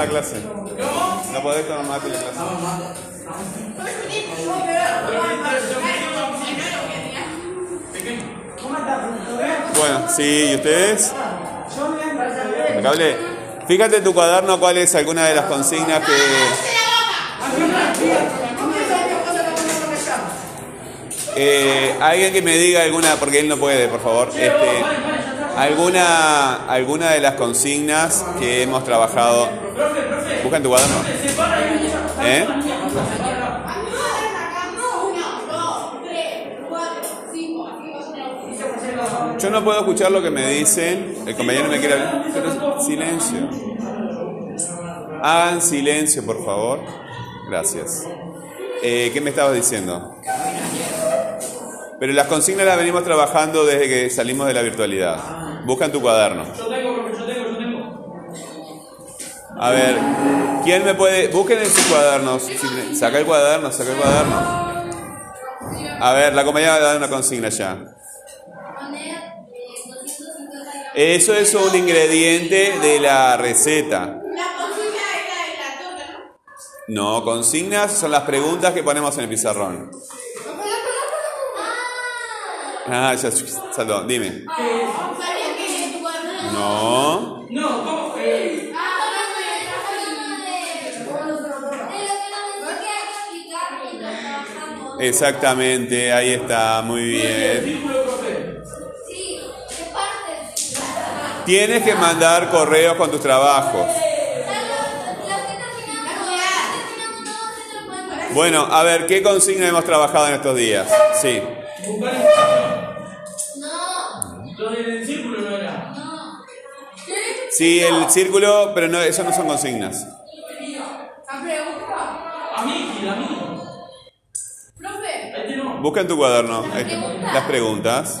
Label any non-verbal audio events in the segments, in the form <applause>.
la clase. No podés tomar mate en la clase. Bueno, sí, ¿y ustedes? Impecable. Fíjate en tu cuaderno cuál es alguna de las consignas que... Eh, alguien que me diga alguna, porque él no puede, por favor. Este, alguna, alguna de las consignas que hemos trabajado. Busca en tu cuaderno. ¿Eh? Yo no puedo escuchar lo que me dicen. El compañero me quiere silencio. Hagan silencio, por favor. Gracias. Eh, ¿Qué me estabas diciendo? Pero las consignas las venimos trabajando desde que salimos de la virtualidad. Busca en tu cuaderno. Yo tengo, profe, yo tengo, yo tengo. A ver, ¿quién me puede...? Busquen en sus cuadernos. Saca el cuaderno, saca el cuaderno. A ver, la compañera va a dar una consigna ya. Eso es un ingrediente de la receta. No, consignas son las preguntas que ponemos en el pizarrón. Ah, ya saltó, dime. No. No, ¿cómo? Eh, Exactamente, ahí está, muy bien. Tienes que mandar correos con tus trabajos. Bueno, a ver, ¿qué consigna hemos trabajado en estos días? Sí. No. Sí, el círculo, pero no, eso no son consignas. Busca en tu cuaderno las preguntas.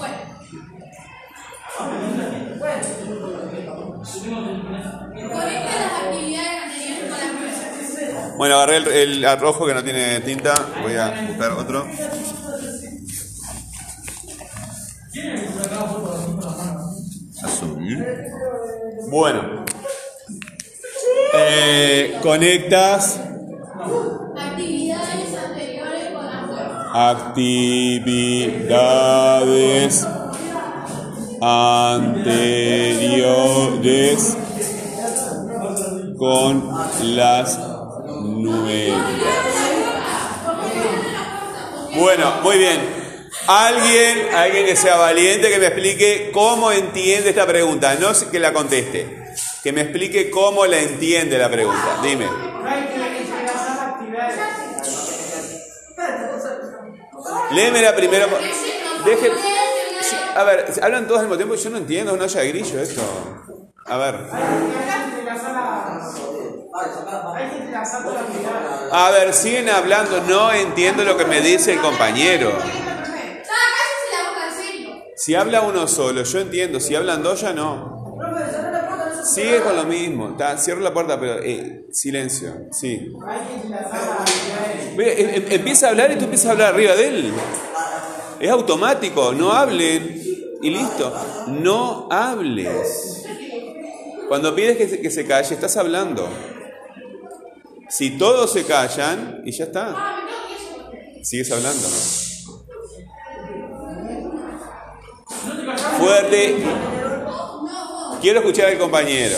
Bueno, agarré el arrojo que no tiene tinta. Voy a buscar otro. Bueno. Eh, conectas Actividades anteriores con la web. actividades anteriores con las nuevas. Bueno, muy bien. Alguien, alguien que sea valiente que me explique cómo entiende esta pregunta, no que la conteste, que me explique cómo la entiende la pregunta. Dime. Léeme la primera. Deje. a ver, hablan todos al mismo tiempo yo no entiendo, no haya grillo esto. A ver. A ver, siguen hablando, no entiendo lo que me dice el compañero. Si habla uno solo, yo entiendo, si hablan dos ya no. Sigue con lo mismo, está, cierro la puerta, pero eh, silencio, sí. Em- em- empieza a hablar y tú empiezas a hablar arriba de él. Es automático, no hablen y listo. No hables. Cuando pides que se, que se calle, estás hablando. Si todos se callan, y ya está. Sigues hablando. Fuerte. Quiero escuchar al compañero.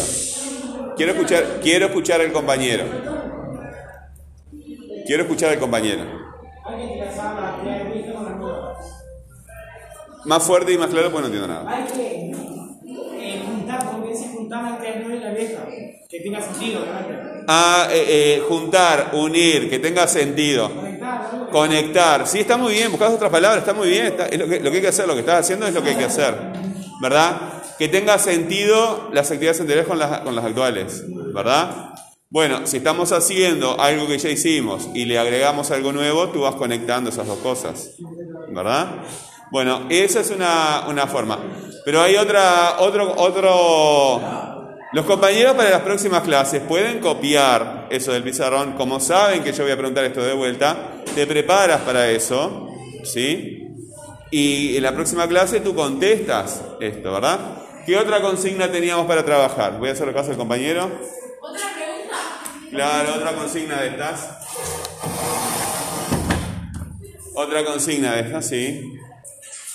Quiero escuchar, quiero escuchar al compañero. Quiero escuchar al compañero. Más fuerte y más claro, pues no entiendo nada. Hay que eh, juntar, porque juntar la que no y la vieja. Que tenga sentido. Ah, eh, eh, juntar, unir, que tenga sentido. Conectar. Sí, está muy bien, buscas otras palabras, está muy bien. lo que, lo que hay que hacer, lo que estás haciendo es lo que hay que hacer. ¿Verdad? Que tenga sentido las actividades anteriores con las, con las actuales. ¿Verdad? Bueno, si estamos haciendo algo que ya hicimos y le agregamos algo nuevo, tú vas conectando esas dos cosas. ¿Verdad? Bueno, esa es una, una forma. Pero hay otra, otro, otro. Los compañeros para las próximas clases pueden copiar eso del pizarrón. Como saben que yo voy a preguntar esto de vuelta, te preparas para eso, ¿sí? Y en la próxima clase tú contestas esto, ¿verdad? ¿Qué otra consigna teníamos para trabajar? Voy a hacer caso al compañero. Otra Claro, otra consigna de estas. Otra consigna de estas, sí.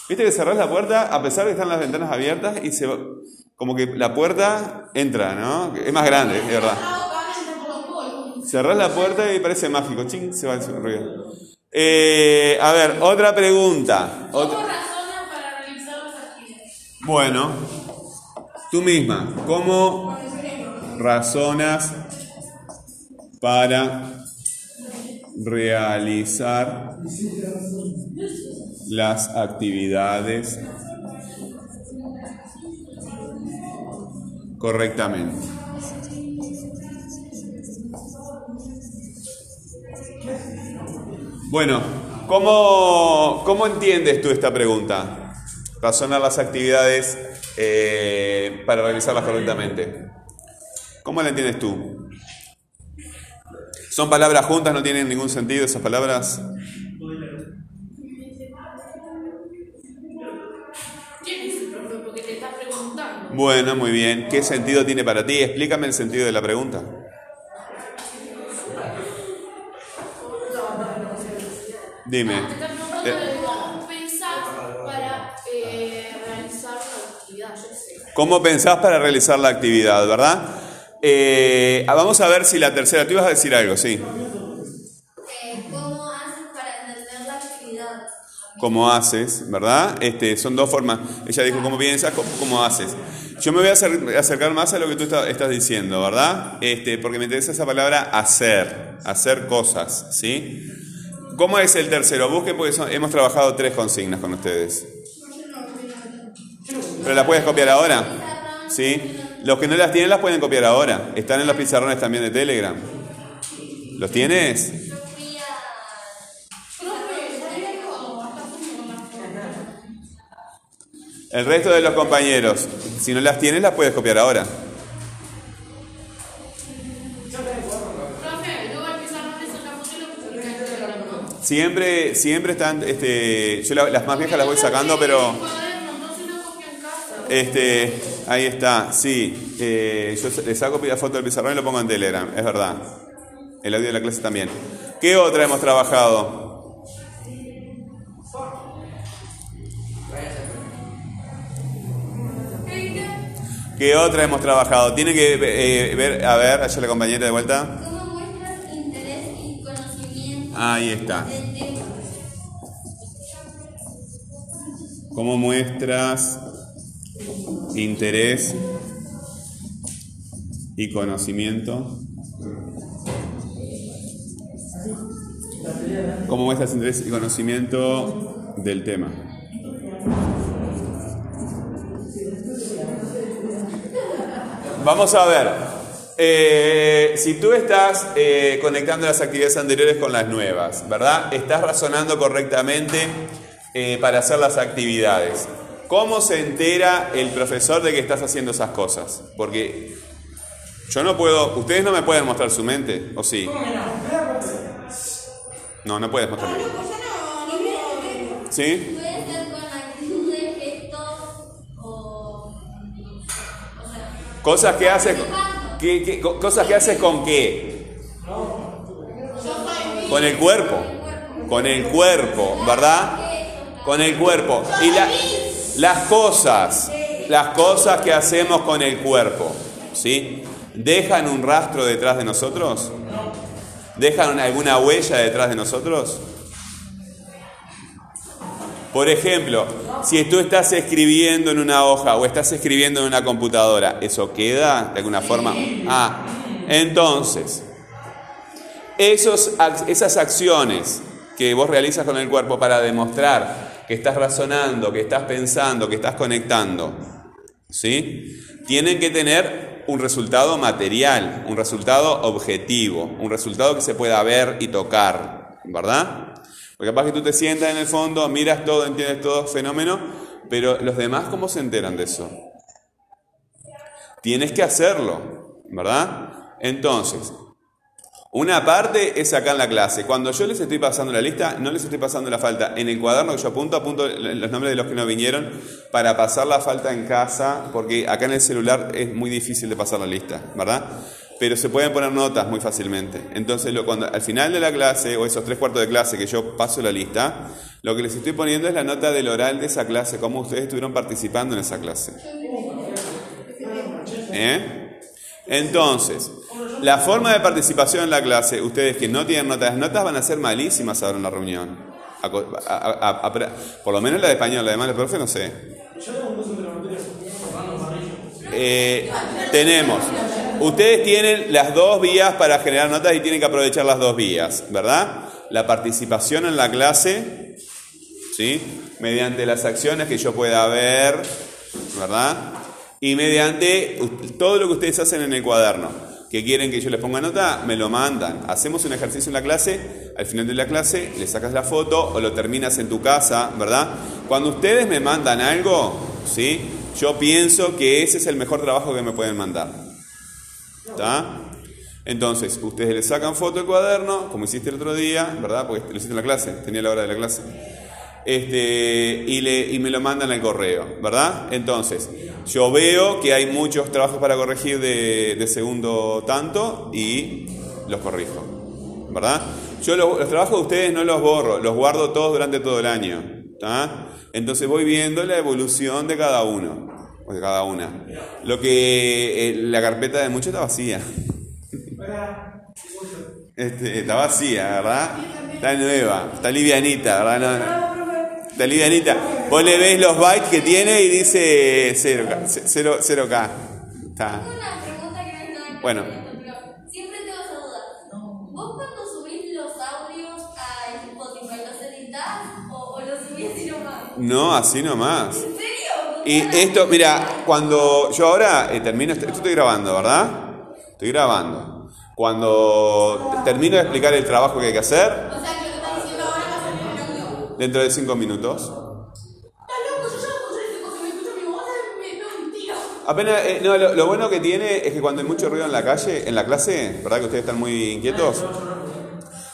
Viste que cerrás la puerta a pesar de que están las ventanas abiertas y se como que la puerta entra, ¿no? Es más grande, de verdad. Cerrás la puerta y parece mágico. Ching, se va el ruido. Eh, a ver, otra pregunta. ¿Cómo Otra- razonan para realizar las actividades? Bueno, tú misma, ¿cómo razonas para realizar las actividades correctamente? Bueno, ¿cómo, cómo entiendes tú esta pregunta? Razonar las actividades eh, para realizarlas correctamente. ¿Cómo la entiendes tú? ¿Son palabras juntas? ¿No tienen ningún sentido esas palabras? Bueno, muy bien. ¿Qué sentido tiene para ti? Explícame el sentido de la pregunta. Dime. Eh, de cómo pensás para eh, realizar la actividad, yo sé. ¿Cómo pensás para realizar la actividad, verdad? Eh, vamos a ver si la tercera. Tú ibas a decir algo, sí. ¿Cómo haces para entender la actividad? cómo haces, ¿verdad? Este, son dos formas. Ella dijo cómo piensas, cómo, cómo haces. Yo me voy a acer- acercar más a lo que tú está- estás diciendo, ¿verdad? Este, porque me interesa esa palabra hacer, hacer cosas, ¿sí? ¿Cómo es el tercero? Busquen porque hemos trabajado tres consignas con ustedes. ¿Pero las puedes copiar ahora? ¿Sí? Los que no las tienen las pueden copiar ahora. Están en los pizarrones también de Telegram. ¿Los tienes? El resto de los compañeros, si no las tienes, las puedes copiar ahora. Siempre, siempre están, este, yo la- las más viejas las voy sacando, pero, este, ahí está, sí, eh, yo le saco la foto del pizarrón y lo pongo en Telegram, es verdad. El audio de la clase también. ¿Qué otra hemos trabajado? ¿Qué otra hemos trabajado? Tiene que eh, ver, a ver, allá la compañera de vuelta. ¿Cómo muestras interés y conocimiento Ahí está. del tema? ¿Cómo muestras interés y conocimiento? ¿Cómo muestras interés y conocimiento del tema? Vamos a ver. Eh, si tú estás eh, conectando las actividades anteriores con las nuevas, ¿verdad? Estás razonando correctamente eh, para hacer las actividades. ¿Cómo se entera el profesor de que estás haciendo esas cosas? Porque yo no puedo, ustedes no me pueden mostrar su mente, ¿o sí? No, no puedes mostrarme. ¿Sí? Cosas que haces, ¿qué- qué- co- cosas que con qué? Con el cuerpo, con el cuerpo, ¿verdad? Con el cuerpo. Y la- las cosas, las cosas que hacemos con el cuerpo, ¿sí? ¿Dejan un rastro detrás de nosotros? ¿Dejan alguna huella detrás de nosotros? Por ejemplo, si tú estás escribiendo en una hoja o estás escribiendo en una computadora, ¿eso queda de alguna forma? Ah, entonces, esos, esas acciones que vos realizas con el cuerpo para demostrar que estás razonando, que estás pensando, que estás conectando, ¿sí? Tienen que tener un resultado material, un resultado objetivo, un resultado que se pueda ver y tocar, ¿verdad? Porque capaz que tú te sientas en el fondo, miras todo, entiendes todo, fenómeno, pero los demás, ¿cómo se enteran de eso? Tienes que hacerlo, ¿verdad? Entonces, una parte es acá en la clase. Cuando yo les estoy pasando la lista, no les estoy pasando la falta. En el cuaderno que yo apunto, apunto los nombres de los que no vinieron para pasar la falta en casa, porque acá en el celular es muy difícil de pasar la lista, ¿verdad? Pero se pueden poner notas muy fácilmente. Entonces, lo, cuando, al final de la clase, o esos tres cuartos de clase que yo paso la lista, lo que les estoy poniendo es la nota del oral de esa clase, cómo ustedes estuvieron participando en esa clase. ¿Eh? Entonces, la forma de participación en la clase, ustedes que no tienen notas, las notas van a ser malísimas ahora en la reunión. A- a- a- a- por lo menos la de español, la de el profe no sé. Eh, tenemos, ustedes tienen las dos vías para generar notas y tienen que aprovechar las dos vías, ¿verdad? La participación en la clase, ¿sí? Mediante las acciones que yo pueda ver, ¿verdad? Y mediante todo lo que ustedes hacen en el cuaderno. Que quieren que yo les ponga nota, me lo mandan. Hacemos un ejercicio en la clase, al final de la clase le sacas la foto o lo terminas en tu casa, ¿verdad? Cuando ustedes me mandan algo, ¿sí? Yo pienso que ese es el mejor trabajo que me pueden mandar. ¿Está? Entonces, ustedes le sacan foto del cuaderno, como hiciste el otro día, ¿verdad? Porque lo hiciste en la clase, tenía la hora de la clase. Este, y, le, y me lo mandan al correo, ¿verdad? Entonces, yo veo que hay muchos trabajos para corregir de, de segundo tanto y los corrijo, ¿verdad? Yo lo- los trabajos de ustedes no los borro, los guardo todos durante todo el año. Entonces voy viendo la evolución de cada uno, o de cada una. Lo que eh, la carpeta de muchos está vacía. Este, está vacía, ¿verdad? Está nueva, está livianita, ¿verdad? No, está livianita. Vos le ves los bytes que tiene y dice 0K. 0, 0K. Está. Bueno. siempre tengo esa duda. ¿Vos cuando subís los audios a Spotify los editas o, o los subís así nomás? No, así nomás. Y esto, mira, cuando yo ahora eh, termino, esto esto estoy grabando, ¿verdad? Estoy grabando. Cuando termino de explicar el trabajo que hay que hacer, O sea, que lo que estás diciendo ahora va a salir en audio. dentro de cinco minutos, Estás loco, yo ya no escuché ese cosa, me escucho mi voz, me pego un tiro. Apenas, eh, no, lo, lo bueno que tiene es que cuando hay mucho ruido en la calle, en la clase, ¿verdad que ustedes están muy inquietos?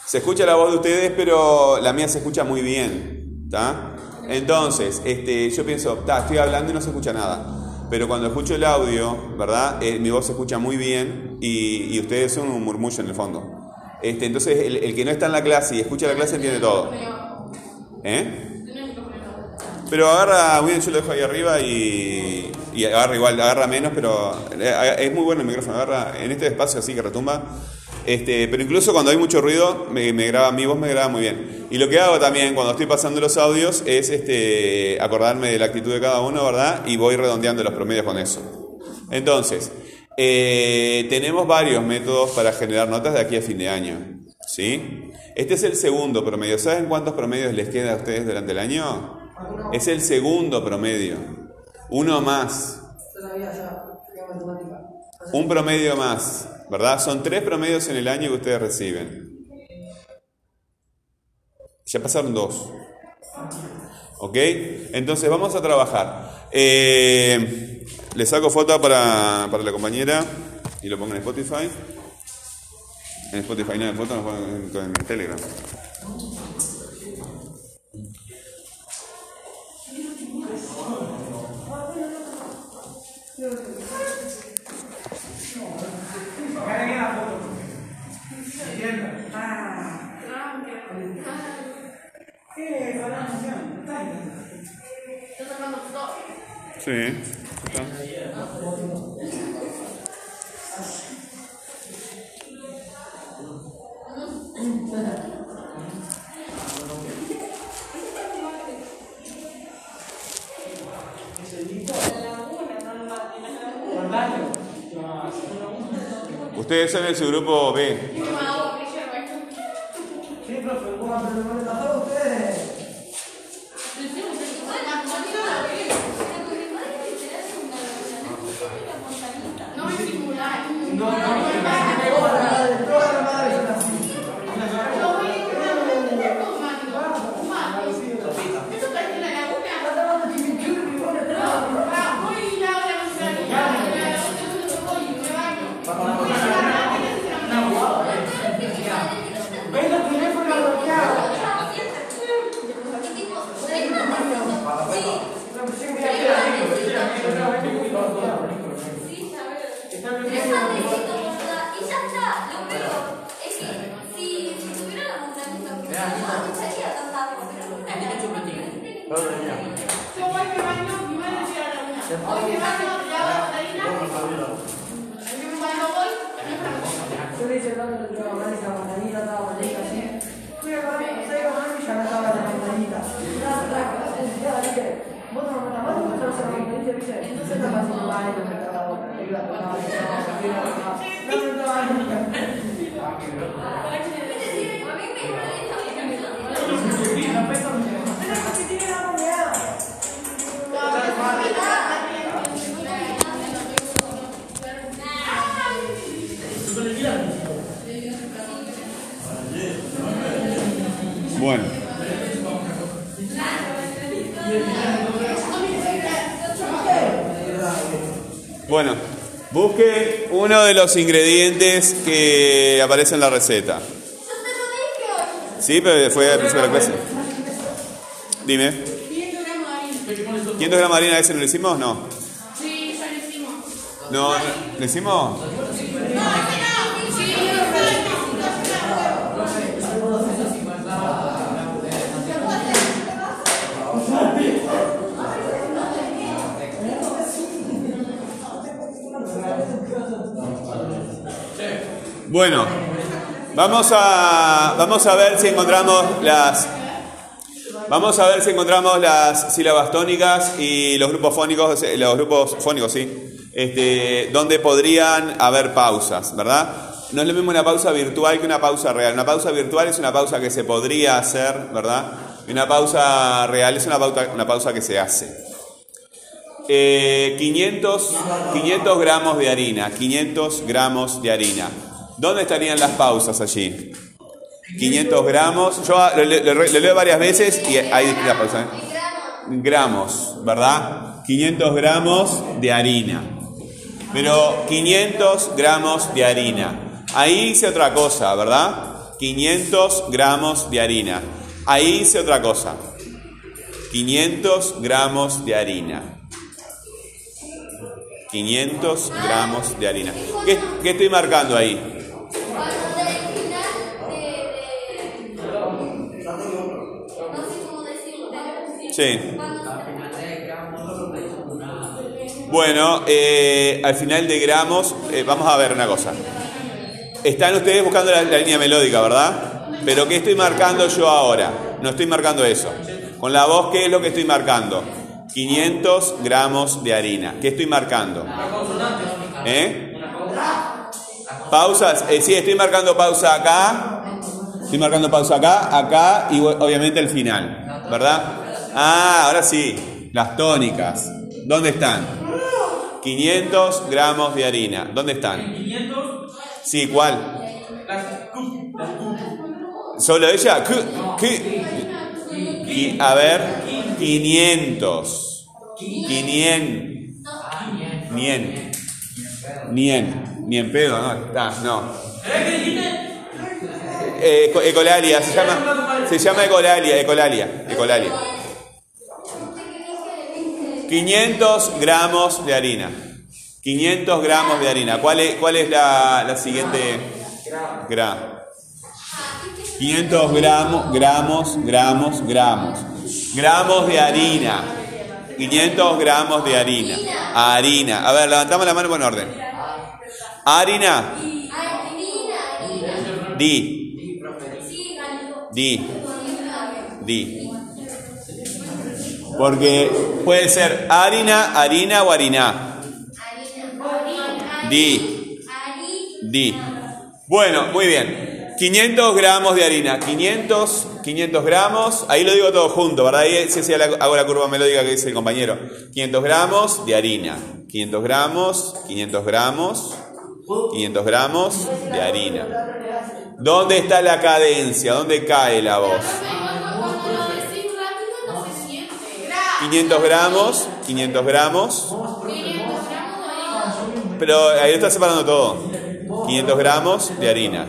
Se escucha la voz de ustedes, pero la mía se escucha muy bien, ¿está? Entonces, este, yo pienso, "Ta, estoy hablando y no se escucha nada. Pero cuando escucho el audio, ¿verdad? Eh, mi voz se escucha muy bien y, y ustedes son un murmullo en el fondo. Este, entonces, el, el que no está en la clase y escucha la clase entiende todo. ¿Eh? Pero agarra, bien, yo lo dejo ahí arriba y, y agarra igual, agarra menos, pero eh, es muy bueno el micrófono, agarra en este espacio así que retumba. Este, pero incluso cuando hay mucho ruido, me, me graba, mi voz me graba muy bien. Y lo que hago también cuando estoy pasando los audios es este, acordarme de la actitud de cada uno, ¿verdad? Y voy redondeando los promedios con eso. Entonces, eh, tenemos varios métodos para generar notas de aquí a fin de año. ¿Sí? Este es el segundo promedio. ¿Saben cuántos promedios les queda a ustedes durante el año? Es el segundo promedio. Uno más. Un promedio más. ¿Verdad? Son tres promedios en el año que ustedes reciben. Ya pasaron dos. ¿Ok? Entonces vamos a trabajar. Eh, le saco foto para, para la compañera y lo pongo en Spotify. En Spotify no, en foto en, en Telegram. Acá viene la. Ah. ¿Qué? Está la emoción. Está ahí. Estás sacando todo. Sí. está. Ustedes de su grupo B. Oh iya. Busque uno de los ingredientes que aparece en la receta. Sí, pero fue al principio de la clase. Dime. 500 gramos de harina. 500 gramos de harina, ¿ese no lo hicimos? No. Sí, ya lo hicimos. No, ¿lo hicimos? Bueno, vamos a, vamos a ver si encontramos las... Vamos a ver si encontramos las sílabas tónicas y los grupos fónicos, eh, los grupos fónicos, sí, este, donde podrían haber pausas, ¿verdad? No es lo mismo una pausa virtual que una pausa real. Una pausa virtual es una pausa que se podría hacer, ¿verdad? Y una pausa real es una pausa, una pausa que se hace. Eh, 500, 500 gramos de harina, 500 gramos de harina. ¿Dónde estarían las pausas allí? 500 gramos. Yo lo, lo- leo varias veces y hay distintas pausas. ¿eh? Gramos, ¿verdad? 500 gramos de harina. Pero 500 gramos de harina. Ahí hice otra cosa, ¿verdad? 500 gramos de harina. Ahí hice otra cosa. 500 gramos de harina. 500 gramos de harina. ¿Qué, qué estoy marcando ahí? Sí. Bueno, eh, al final de gramos, eh, vamos a ver una cosa. Están ustedes buscando la, la línea melódica, ¿verdad? Pero ¿qué estoy marcando yo ahora? No estoy marcando eso. Con la voz, ¿qué es lo que estoy marcando? 500 gramos de harina. ¿Qué estoy marcando? ¿Eh? Pausas. Eh, sí, estoy marcando pausa acá. Estoy marcando pausa acá, acá y obviamente el final. ¿Verdad? Ah, ahora sí. Las tónicas. ¿Dónde están? 500 gramos de harina. ¿Dónde están? 500, Sí, ¿cuál? ¿Solo ella? ¿Qué? A ver, 500. 500. Nien. Nien. Ni en pedo, no. Está, no. ¿Eh? Ecolalia, se llama, se llama ecolalia, ecolalia, ecolalia. 500 gramos de harina. 500 gramos de harina. ¿Cuál es, cuál es la, la siguiente? Gra. 500 gramos, gramos, gramos, gramos. Gramos de harina. 500 gramos de harina. Harina. A ver, levantamos la mano por orden. Harina. Di. Di. Di. Porque puede ser harina, harina o harina. Di. Di. Bueno, muy bien. 500 gramos de harina. 500, 500 gramos. Ahí lo digo todo junto, ¿verdad? Ahí sí, sí, hago la curva melódica que dice el compañero. 500 gramos de harina. 500 gramos, 500 gramos, 500 gramos de harina. ¿Dónde está la cadencia? ¿Dónde cae la voz? Cuando lo decís rápido no se siente. 500 gramos, 500 gramos. 500 gramos de harina. Pero ahí lo está separando todo. 500 gramos de harina.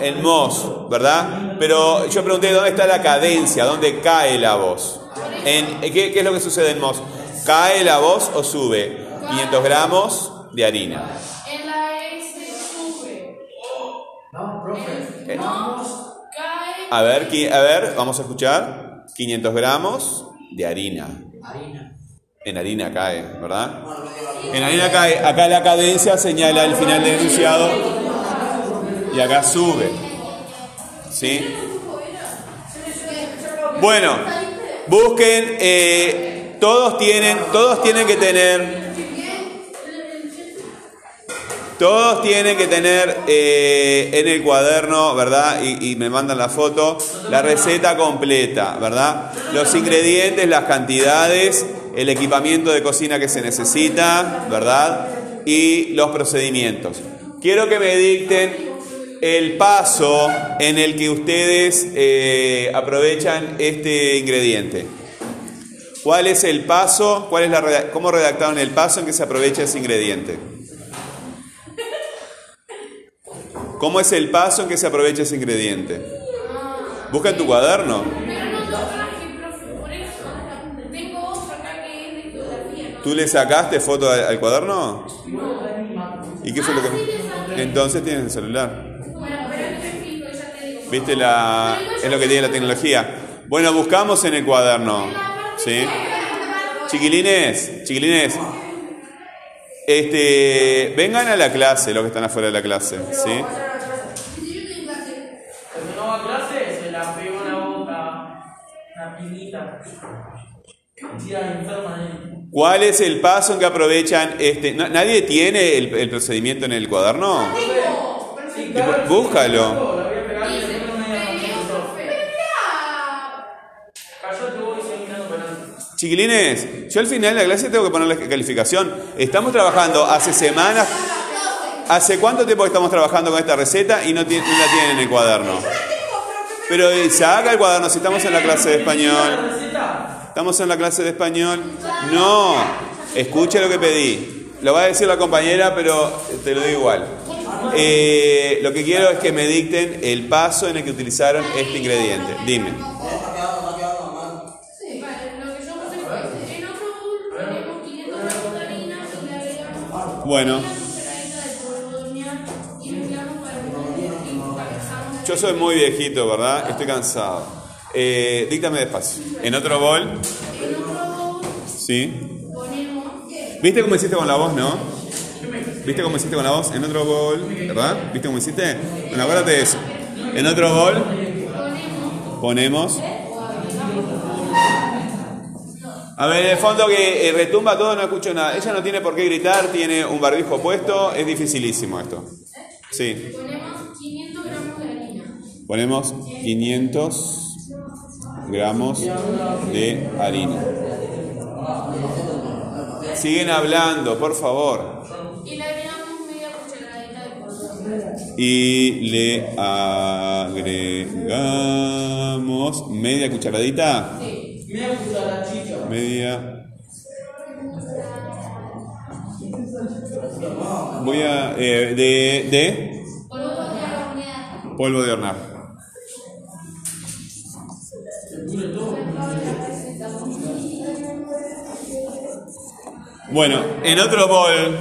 En mos, ¿verdad? Pero yo pregunté dónde está la cadencia, dónde cae la voz. En, ¿qué, qué es lo que sucede en mos? ¿Cae la voz o sube? 500 gramos de harina. En la S sube. Eh, Cae. A ver, a ver, vamos a escuchar. 500 gramos de harina. En harina cae, ¿verdad? En harina cae. Acá la cadencia señala el final del enunciado y acá sube. ¿Sí? Bueno, busquen. eh, todos tienen, todos tienen que tener. Todos tienen que tener eh, en el cuaderno, ¿verdad? Y, me mandan la foto, la receta completa, ¿verdad? Los ingredientes, las cantidades, el equipamiento de cocina que se necesita, ¿verdad? Y los procedimientos. Quiero que me dicten el paso en el que ustedes eh, aprovechan este ingrediente. ¿Cuál es el paso? ¿Cuál es la reda- ¿Cómo redactaron el paso en que se aprovecha ese ingrediente? ¿Cómo es el paso en que se aprovecha ese ingrediente? Busca en tu cuaderno. ¿Tú le sacaste foto al, cuaderno? ¿Y qué fue lo que.? Entonces tienes el celular. ¿Viste la.? Es lo que tiene la tecnología. Bueno, buscamos en el cuaderno. ¿Sí? Chiquilines, chiquilines. Este. Vengan a la clase, los que están afuera de la clase. ¿Sí? Clase, se la pegó boca. Una pinita. ¿Cuál es el paso en que aprovechan este.? ¿na- ¿Nadie tiene el, el procedimiento en el cuaderno? Búscalo. Chiquilines, yo al final de la clase tengo que poner la calificación. Estamos trabajando hace semanas. ¿Hace cuánto tiempo estamos trabajando con esta receta y no, la tienen en el cuaderno? Pero eh, saca el cuaderno si estamos en la clase de español. ¿Estamos en la clase de español? No. Escuche lo que pedí. Lo va a decir la compañera, pero te lo digo igual. Eh, lo que quiero es que me dicten el paso en el que utilizaron este ingrediente. Dime. Empezamos yo soy muy viejito, ¿verdad? Estoy cansado. Eh, díctame despacio. En otro bol. Sí. ¿Viste cómo hiciste con la voz, no? ¿Viste cómo hiciste con la voz? En otro bol, ¿verdad? ¿Viste cómo hiciste? Bueno, acuérdate de eso. En otro bol ponemos. A ver, en el fondo que eh, retumba todo, no escucho nada. Ella no tiene por qué gritar, tiene un barbijo puesto, es dificilísimo esto. Sí. ponemos 500 gramos de harina. Ponemos 500 gramos de harina. Siguen hablando, por favor. Y le agregamos media cucharadita de polvo de hornear. Y le agregamos media cucharadita. Media cucharachita. Media. Voy a. eh, de, de Polvo de hornear. Bueno, en otro bol,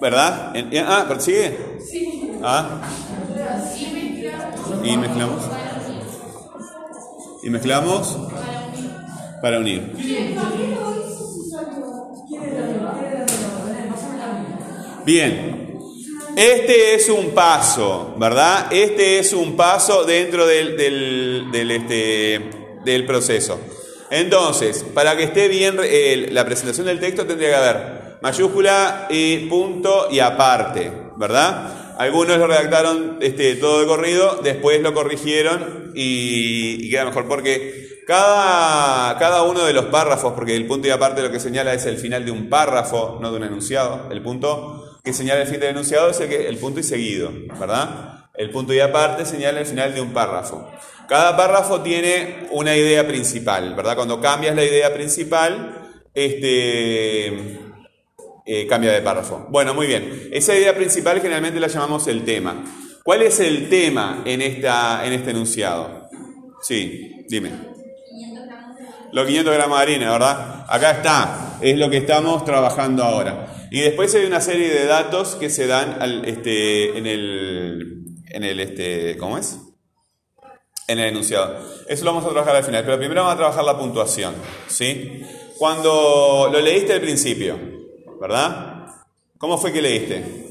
¿verdad? En- en- ah, pero sigue. Ah, Y mezclamos y mezclamos. Para unir. Bien, este es un paso, ¿verdad? Este es un paso dentro del, del, este, del proceso. Entonces, para que esté bien la presentación del texto tendría que haber mayúscula y punto y aparte, ¿verdad? Algunos lo redactaron este, todo de corrido, después lo corrigieron y, y queda mejor porque cada, cada uno de los párrafos, porque el punto y aparte lo que señala es el final de un párrafo, no de un enunciado. El punto que señala el fin del enunciado es el, punto y seguido, ¿verdad? El punto y aparte señala el final de un párrafo. Cada párrafo tiene una idea principal, ¿verdad? Cuando cambias la idea principal, este, eh, cambia de párrafo. Bueno, muy bien. Esa idea principal generalmente la llamamos el tema. ¿Cuál es el tema en, esta, en este enunciado? Sí, dime. 500 gramos de Los 500 gramos de harina, ¿verdad? Acá está, es lo que estamos trabajando ahora. Y después hay una serie de datos que se dan al, este, en el, en el, este, ¿cómo es? En el enunciado. Eso lo vamos a trabajar al final, pero primero vamos a trabajar la puntuación, ¿sí? Cuando lo leíste al principio, ¿verdad? ¿Cómo fue que leíste?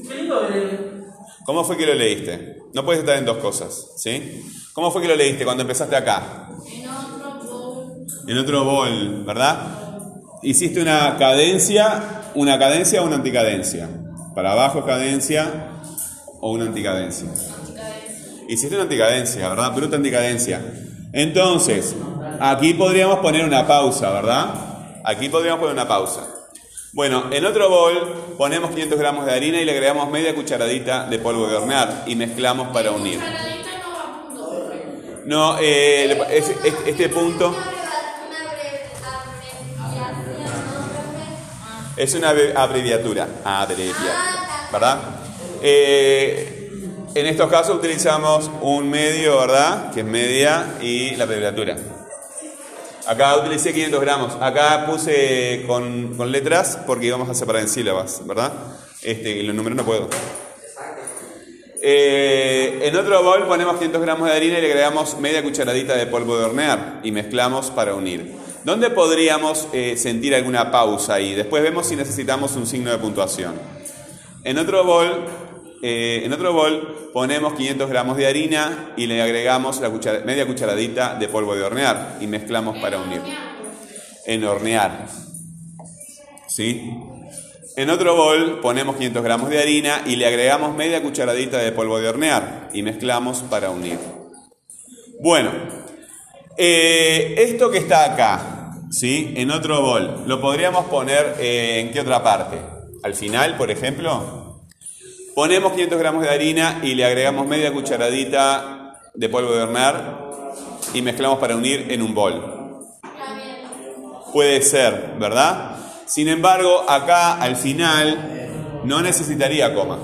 ¿Cómo fue que lo leíste? No puedes estar en dos cosas, ¿sí? ¿Cómo fue que lo leíste cuando empezaste acá? En otro bol, ¿verdad? Hiciste una cadencia, una cadencia o una anticadencia. Para abajo es cadencia o una anticadencia. Hiciste una anticadencia, ¿verdad? Bruta anticadencia. Entonces, aquí podríamos poner una pausa, ¿verdad? Aquí podríamos poner una pausa. Bueno, en otro bol ponemos 500 gramos de harina y le agregamos media cucharadita de polvo de hornear y mezclamos para unir. No eh, este punto es una abre- abreviatura. Abreviatura, ¿verdad? Eh, en estos casos utilizamos un medio, ¿verdad? Que es media y la abreviatura. Acá utilicé 500 gramos. Acá puse con, con letras porque íbamos a separar en sílabas, ¿verdad? Este, y los números no puedo. Eh, en otro bol ponemos 500 gramos de harina y le agregamos media cucharadita de polvo de hornear y mezclamos para unir. ¿Dónde podríamos eh, sentir alguna pausa ahí? Después vemos si necesitamos un signo de puntuación. En otro bol, eh, en otro bol ponemos 500 gramos de harina y le agregamos la media cucharadita de polvo de hornear y mezclamos para unir. En hornear. ¿Sí? En otro bol ponemos 500 gramos de harina y le agregamos media cucharadita de polvo de hornear y mezclamos para unir. Bueno, eh, esto que está acá, ¿sí? En otro bol, lo podríamos poner eh, en qué otra parte? Al final, por ejemplo, ponemos 500 gramos de harina y le agregamos media cucharadita de polvo de hornear y mezclamos para unir en un bol. Puede ser, ¿verdad? Sin embargo, acá al final no necesitaría coma.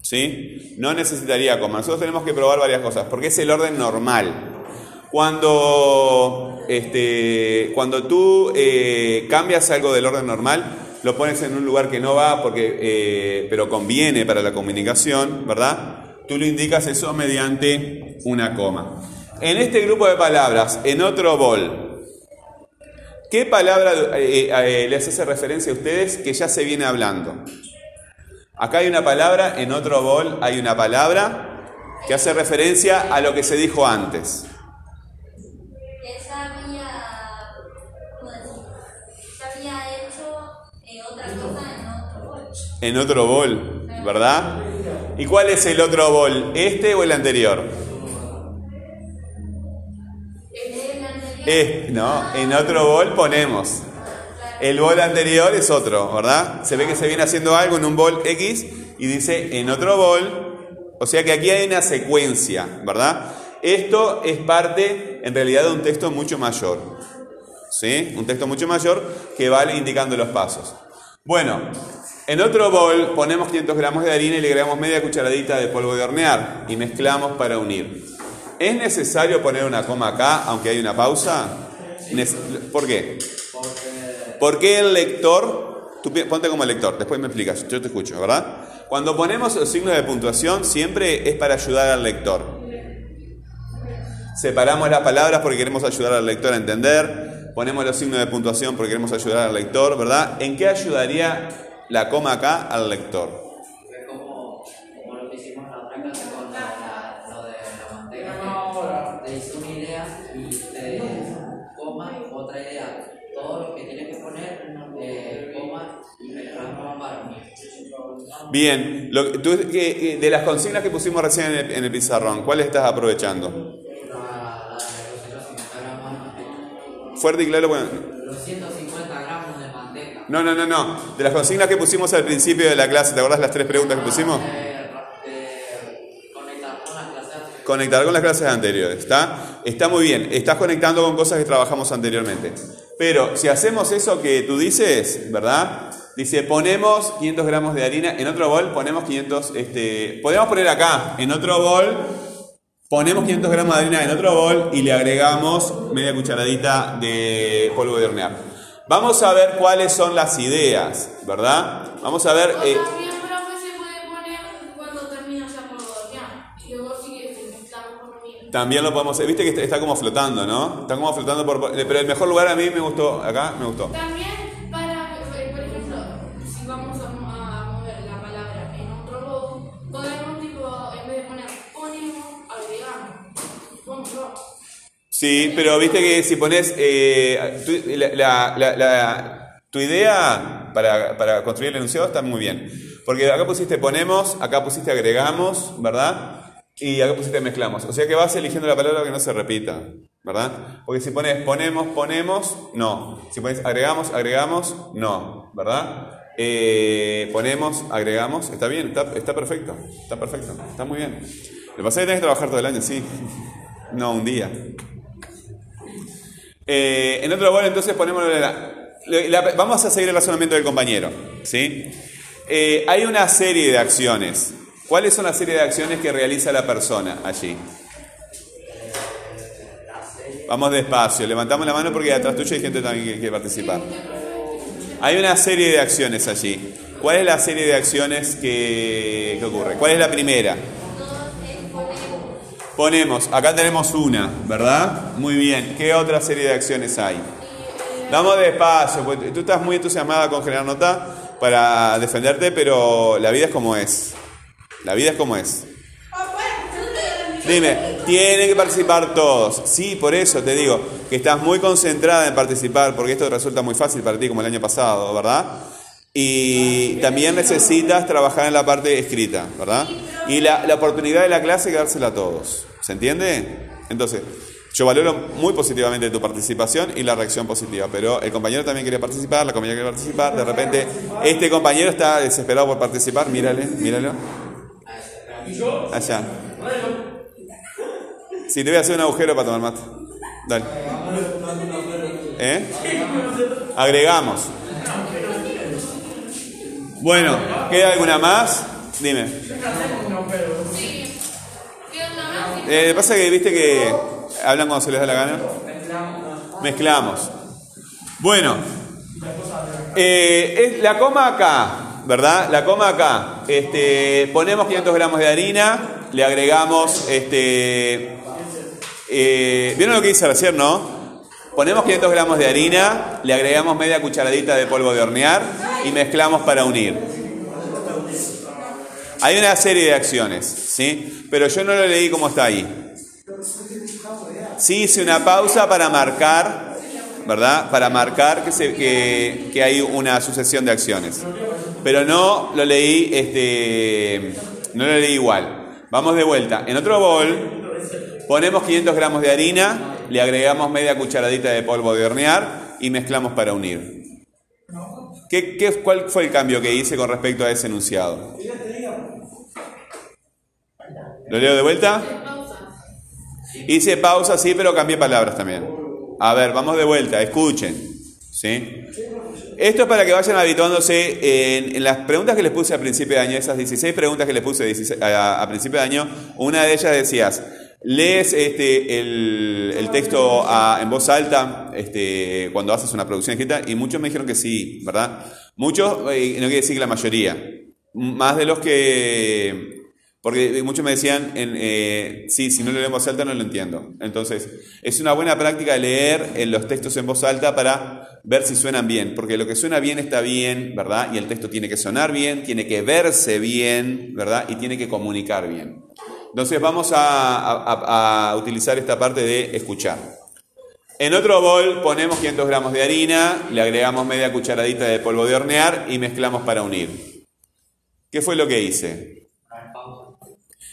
¿Sí? No necesitaría coma. Nosotros tenemos que probar varias cosas, porque es el orden normal. Cuando, este, cuando tú eh, cambias algo del orden normal, lo pones en un lugar que no va, porque, eh, pero conviene para la comunicación, ¿verdad? Tú lo indicas eso mediante una coma. En este grupo de palabras, en otro bol, ¿Qué palabra eh, eh, les hace referencia a ustedes que ya se viene hablando? Acá hay una palabra, en otro bol hay una palabra que hace referencia a lo que se dijo antes. Que ya había, ¿cómo decir? Ya había hecho eh, otra cosa en otro bol. En otro bol, ¿verdad? ¿Y cuál es el otro bol? ¿Este o el anterior? El anterior. Eh, no, en otro bol ponemos. El bol anterior es otro, ¿verdad? Se ve que se viene haciendo algo en un bol X y dice en otro bol. O sea que aquí hay una secuencia, ¿verdad? Esto es parte en realidad de un texto mucho mayor. ¿Sí? Un texto mucho mayor que va indicando los pasos. Bueno, en otro bol ponemos 500 gramos de harina y le agregamos media cucharadita de polvo de hornear y mezclamos para unir. ¿Es necesario poner una coma acá, aunque hay una pausa? ¿Por qué? Porque el lector, tú ponte como lector, después me explicas, yo te escucho, ¿verdad? Cuando ponemos los signos de puntuación siempre es para ayudar al lector. Separamos las palabras porque queremos ayudar al lector a entender, ponemos los signos de puntuación porque queremos ayudar al lector, ¿verdad? ¿En qué ayudaría la coma acá al lector? Es como, como lo que hicimos la otra clase con la, lo de la manteca. que Te hice una idea y te coma otra idea. Todo lo que tienes que poner, coma y mezclamos para unir. Bien, lo tú- de las consignas que pusimos recién en el, en el pizarrón, ¿cuáles estás aprovechando? Fuerte y claro, bueno, Los 150 gramos de manteca. No, no, no, no. De las consignas que pusimos al principio de la clase, ¿te acordás las tres preguntas que pusimos? Eh, eh, conectar con las clases anteriores. Conectar con las clases anteriores, ¿está? Está muy bien. Estás conectando con cosas que trabajamos anteriormente. Pero si hacemos eso que tú dices, ¿verdad? Dice, ponemos 500 gramos de harina, en otro bol ponemos 500, este, podemos poner acá, en otro bol, ponemos 500 gramos de harina en otro bol y le agregamos media cucharadita de polvo de hornear. Vamos a ver cuáles son las ideas, ¿verdad? Vamos a ver... eh, también, profe, se puede poner cuando termina ya por hornear. Y luego sigue mezclando con unir. También lo podemos hacer. Viste que está- está como flotando, ¿no? Está como flotando por. Pero el mejor lugar a mí me gustó. Acá me gustó. También Sí, pero viste que si pones. eh, tu, la- la- la- idea para, para construir el enunciado está muy bien. Porque acá pusiste ponemos, acá pusiste agregamos, ¿verdad? Y acá pusiste mezclamos. O sea que vas eligiendo la palabra que no se repita, ¿verdad? Porque si pones ponemos, ponemos, no. Si pones agregamos, agregamos, no, ¿verdad? Eh, ponemos, agregamos, está bien, está, está perfecto, está perfecto, está muy bien. Lo que pasa es que tenés que trabajar todo el año, sí. <laughs> No, un día. Eh, en otro bol, entonces ponemos vamos a seguir el razonamiento del compañero. ¿sí? Eh, hay una serie de acciones. ¿Cuáles son las serie de acciones que realiza la persona allí? Vamos despacio, levantamos la mano porque atrás tuyo hay gente también que quiere participar. Hay una serie de acciones allí. ¿Cuál es la serie de acciones que, que ocurre? ¿Cuál es la primera? Ponemos, acá tenemos una, ¿verdad? Muy bien. ¿Qué otra serie de acciones hay? Vamos despacio, porque tú estás muy entusiasmada con generar nota para defenderte, pero la vida es como es. La vida es como es. Dime, tienen que participar todos. Sí, por eso te digo que estás muy concentrada en participar, porque esto resulta muy fácil para ti como el año pasado, ¿verdad? Y también necesitas trabajar en la parte escrita, ¿verdad? Y la, la oportunidad de la clase que dársela a todos. ¿Se entiende? Entonces, yo valoro muy positivamente tu participación y la reacción positiva, pero el compañero también quiere participar, la compañera quiere participar, de repente este compañero está desesperado por participar, mírale, míralo. Allá. Sí, te voy a hacer un agujero para tomar mate. Dale. ¿Eh? Agregamos. Bueno, ¿queda alguna más? Dime. Eh, pasa que viste que hablan cuando se les da la gana. Mezclamos. Bueno, eh, es la coma acá, ¿verdad? La coma acá. Este, ponemos 500 gramos de harina, le agregamos, este, eh, ¿vieron lo que hice recién, no? Ponemos 500 gramos de harina, le agregamos media cucharadita de polvo de hornear y mezclamos para unir. Hay una serie de acciones, ¿sí? Pero yo no lo leí como está ahí. Sí hice una pausa para marcar, ¿verdad? Para marcar que, se- que- que hay una sucesión de acciones. Pero no lo leí, este, no lo leí igual. Vamos de vuelta. En otro bol ponemos 500 gramos de harina, le agregamos media cucharadita de polvo de hornear y mezclamos para unir. ¿Qué, qué- cuál fue el cambio que hice con respecto a ese enunciado? ¿Lo leo de vuelta? Hice pausa, sí, pero cambié palabras también. A ver, vamos de vuelta, escuchen. ¿Sí? Esto es para que vayan habituándose en, las preguntas que les puse a principio de año, esas 16 preguntas que les puse 16 a, principio de año, una de ellas decías, lees este, el, el texto en voz alta este, cuando haces una producción escrita y muchos me dijeron que sí, ¿verdad? Muchos, eh, no quiere decir que la mayoría, más de los que porque muchos me decían, en, eh, sí, si no leo en voz alta no lo entiendo. Entonces, es una buena práctica leer eh, los textos en voz alta para ver si suenan bien, porque lo que suena bien está bien, ¿verdad? Y el texto tiene que sonar bien, tiene que verse bien, ¿verdad? Y tiene que comunicar bien. Entonces, vamos a- a utilizar esta parte de escuchar. En otro bol ponemos 500 gramos de harina, le agregamos media cucharadita de polvo de hornear y mezclamos para unir. ¿Qué fue lo que hice?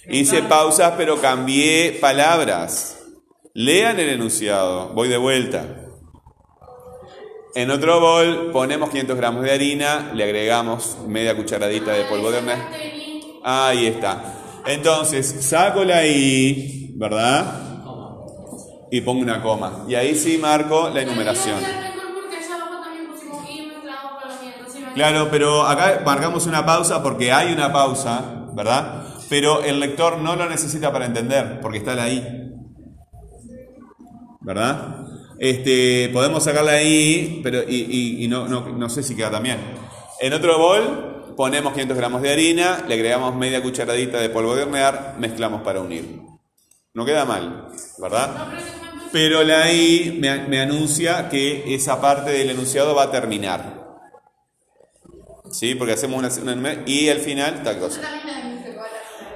Hice pausas, pero cambié palabras. Lean el enunciado. Voy de vuelta. En otro bol ponemos 500 gramos de harina, le agregamos media cucharadita de polvo de hornear. Ahí está. Entonces, saco la I, ¿verdad? Y pongo una coma. Y ahí sí marco la enumeración. Claro, pero acá marcamos una pausa porque hay una pausa, ¿verdad? Pero el lector no lo necesita para entender, porque está I. ¿Verdad? Este, podemos sacarla ahí, pero y, no, no, no sé si queda también. En otro bol ponemos 500 gramos de harina, le agregamos media cucharadita de polvo de hornear, mezclamos para unir. No queda mal, ¿verdad? Pero la I me, me anuncia que esa parte del enunciado va a terminar. ¿Sí? Porque hacemos una, una y al final tal cosa.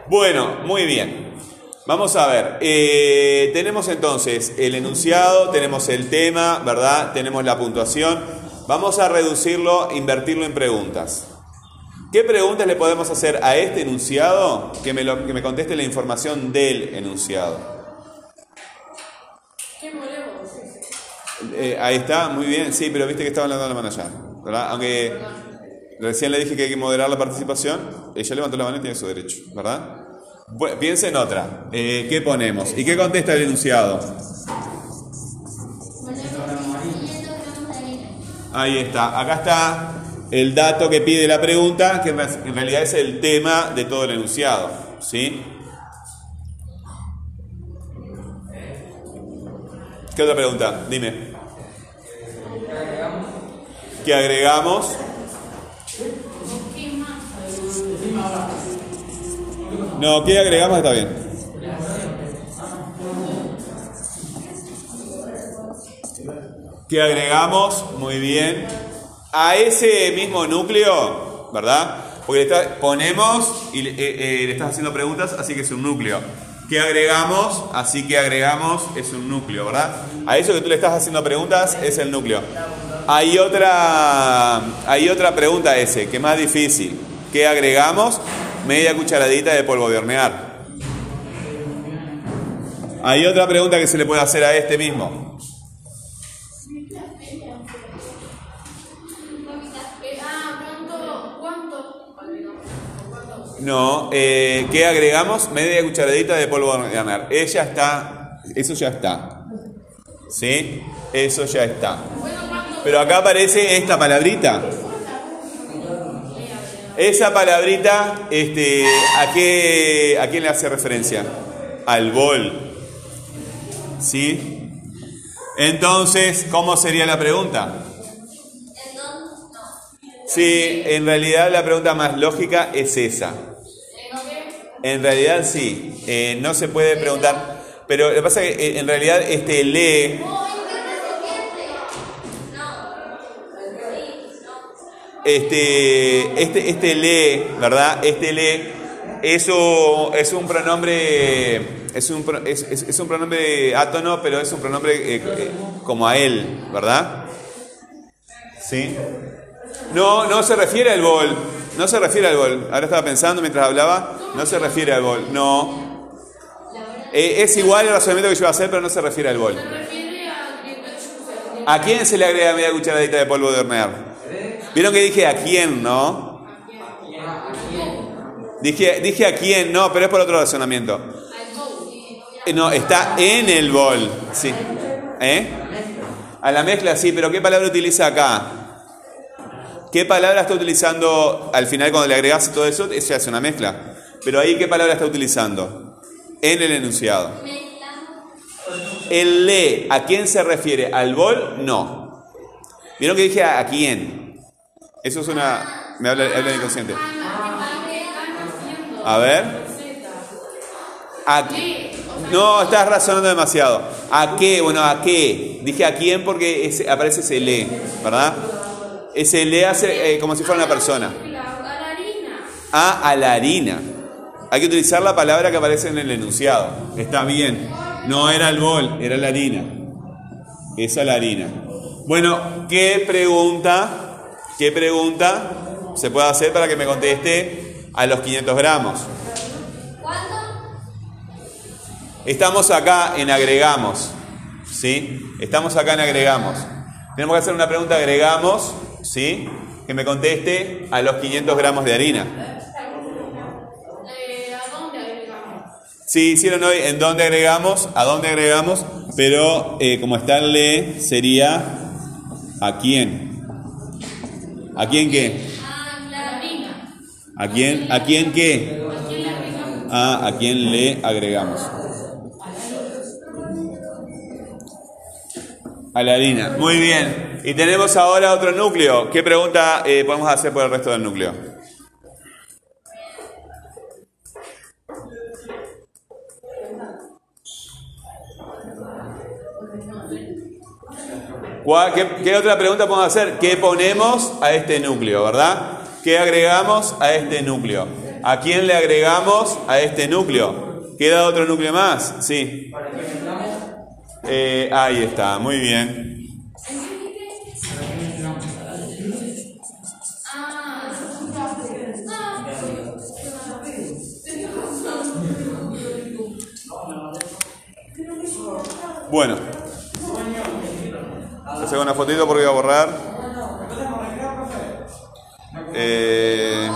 Bueno, muy bien. Vamos a ver. eh, tenemos entonces el enunciado, tenemos el tema, ¿verdad? Tenemos la puntuación. Vamos a reducirlo, invertirlo en preguntas. ¿Qué preguntas le podemos hacer a este enunciado que me, lo- que me conteste la información del enunciado? ¿Qué? Eh, ahí está, muy bien, sí, pero viste que estaba hablando la mano allá, ¿verdad? Aunque recién le dije que hay que moderar la participación, ella levantó la mano y tiene su derecho, ¿verdad? Piensa en otra. Eh, ¿Qué ponemos? ¿Y qué contesta el enunciado? Ahí está, acá está el dato que pide la pregunta, que en realidad es el tema de todo el enunciado, ¿sí? ¿Qué otra pregunta? Dime. ¿Qué agregamos? No, ¿qué agregamos? Está bien. ¿Qué agregamos? Muy bien. A ese mismo núcleo, ¿verdad? Porque ponemos y le, eh, eh, le estás haciendo preguntas, así que es un núcleo. ¿Qué agregamos? Así que agregamos es un núcleo, ¿verdad? A eso que tú le estás haciendo preguntas es el núcleo. Hay otra, hay otra pregunta ese, que es más difícil. ¿Qué agregamos? Media cucharadita de polvo de hornear. Hay otra pregunta que se le puede hacer a este mismo. No, eh, ¿qué agregamos? Media cucharadita de polvo de hornear. Ella está, eso ya está. ¿Sí? Eso ya está. Pero acá aparece esta palabrita. Esa palabrita, este, ¿a qué, ¿a quién le hace referencia? Al bol. ¿Sí? Entonces, ¿cómo sería la pregunta? Sí, en realidad la pregunta más lógica es esa. En realidad sí, eh, no se puede preguntar, pero lo que pasa es que eh, en realidad este lee, este, este, este lee, ¿verdad? Este lee, eso es un pronombre, es un, es, es- es un pronombre átono, pero es un pronombre eh, eh, como a él, ¿verdad? ¿Sí? No, no se refiere al bol, no se refiere al bol. Ahora estaba pensando mientras hablaba, no se refiere al bol, no. Eh, es igual el razonamiento que yo iba a hacer, pero no se refiere al bol. ¿A quién se le agrega media cucharadita de polvo de hornear? ¿Vieron que dije a quién, no? Dije, dije a quién, no, pero es por otro razonamiento. Eh, No, está en el bol, sí. ¿Eh? A la mezcla, sí, pero ¿qué palabra utiliza acá? ¿Qué palabra está utilizando al final cuando le agregas todo eso? Se hace una mezcla. Pero ahí, ¿qué palabra está utilizando? En el enunciado. El le, ¿a quién se refiere? ¿Al bol? No. ¿Vieron que dije a quién? Eso es una... Me habla, habla inconsciente. A ver. ¿A No, estás razonando demasiado. ¿A qué? Bueno, ¿a qué? Dije a quién porque aparece ese le, ¿verdad? Ese le hace eh, como si fuera una persona. A, a la harina. Hay que utilizar la palabra que aparece en el enunciado. Está bien. No era el bol, era la harina. Esa es la harina. Bueno, ¿qué pregunta? ¿Qué pregunta se puede hacer para que me conteste a los 500 gramos? ¿Cuánto? Estamos acá en agregamos. ¿Sí? Estamos acá en agregamos. Tenemos que hacer una pregunta agregamos, ¿sí? Que me conteste a los 500 gramos de harina. Eh, ¿A dónde agregamos? Sí, hicieron hoy en dónde agregamos, a dónde agregamos, pero eh, como está el le, sería a quién. ¿A quién qué? ¿A quién? ¿A quién qué? Ah, a quién le agregamos. A la harina. Muy bien. Y tenemos ahora otro núcleo. ¿Qué pregunta eh, podemos hacer por el resto del núcleo? ¿Qué, otra pregunta podemos hacer? ¿Qué ponemos a este núcleo, verdad? ¿Qué agregamos a este núcleo? ¿A quién le agregamos a este núcleo? ¿Queda otro núcleo más? Sí. Eh, ahí está, muy bien. Bueno. Les hago una fotito porque voy a borrar. Eh.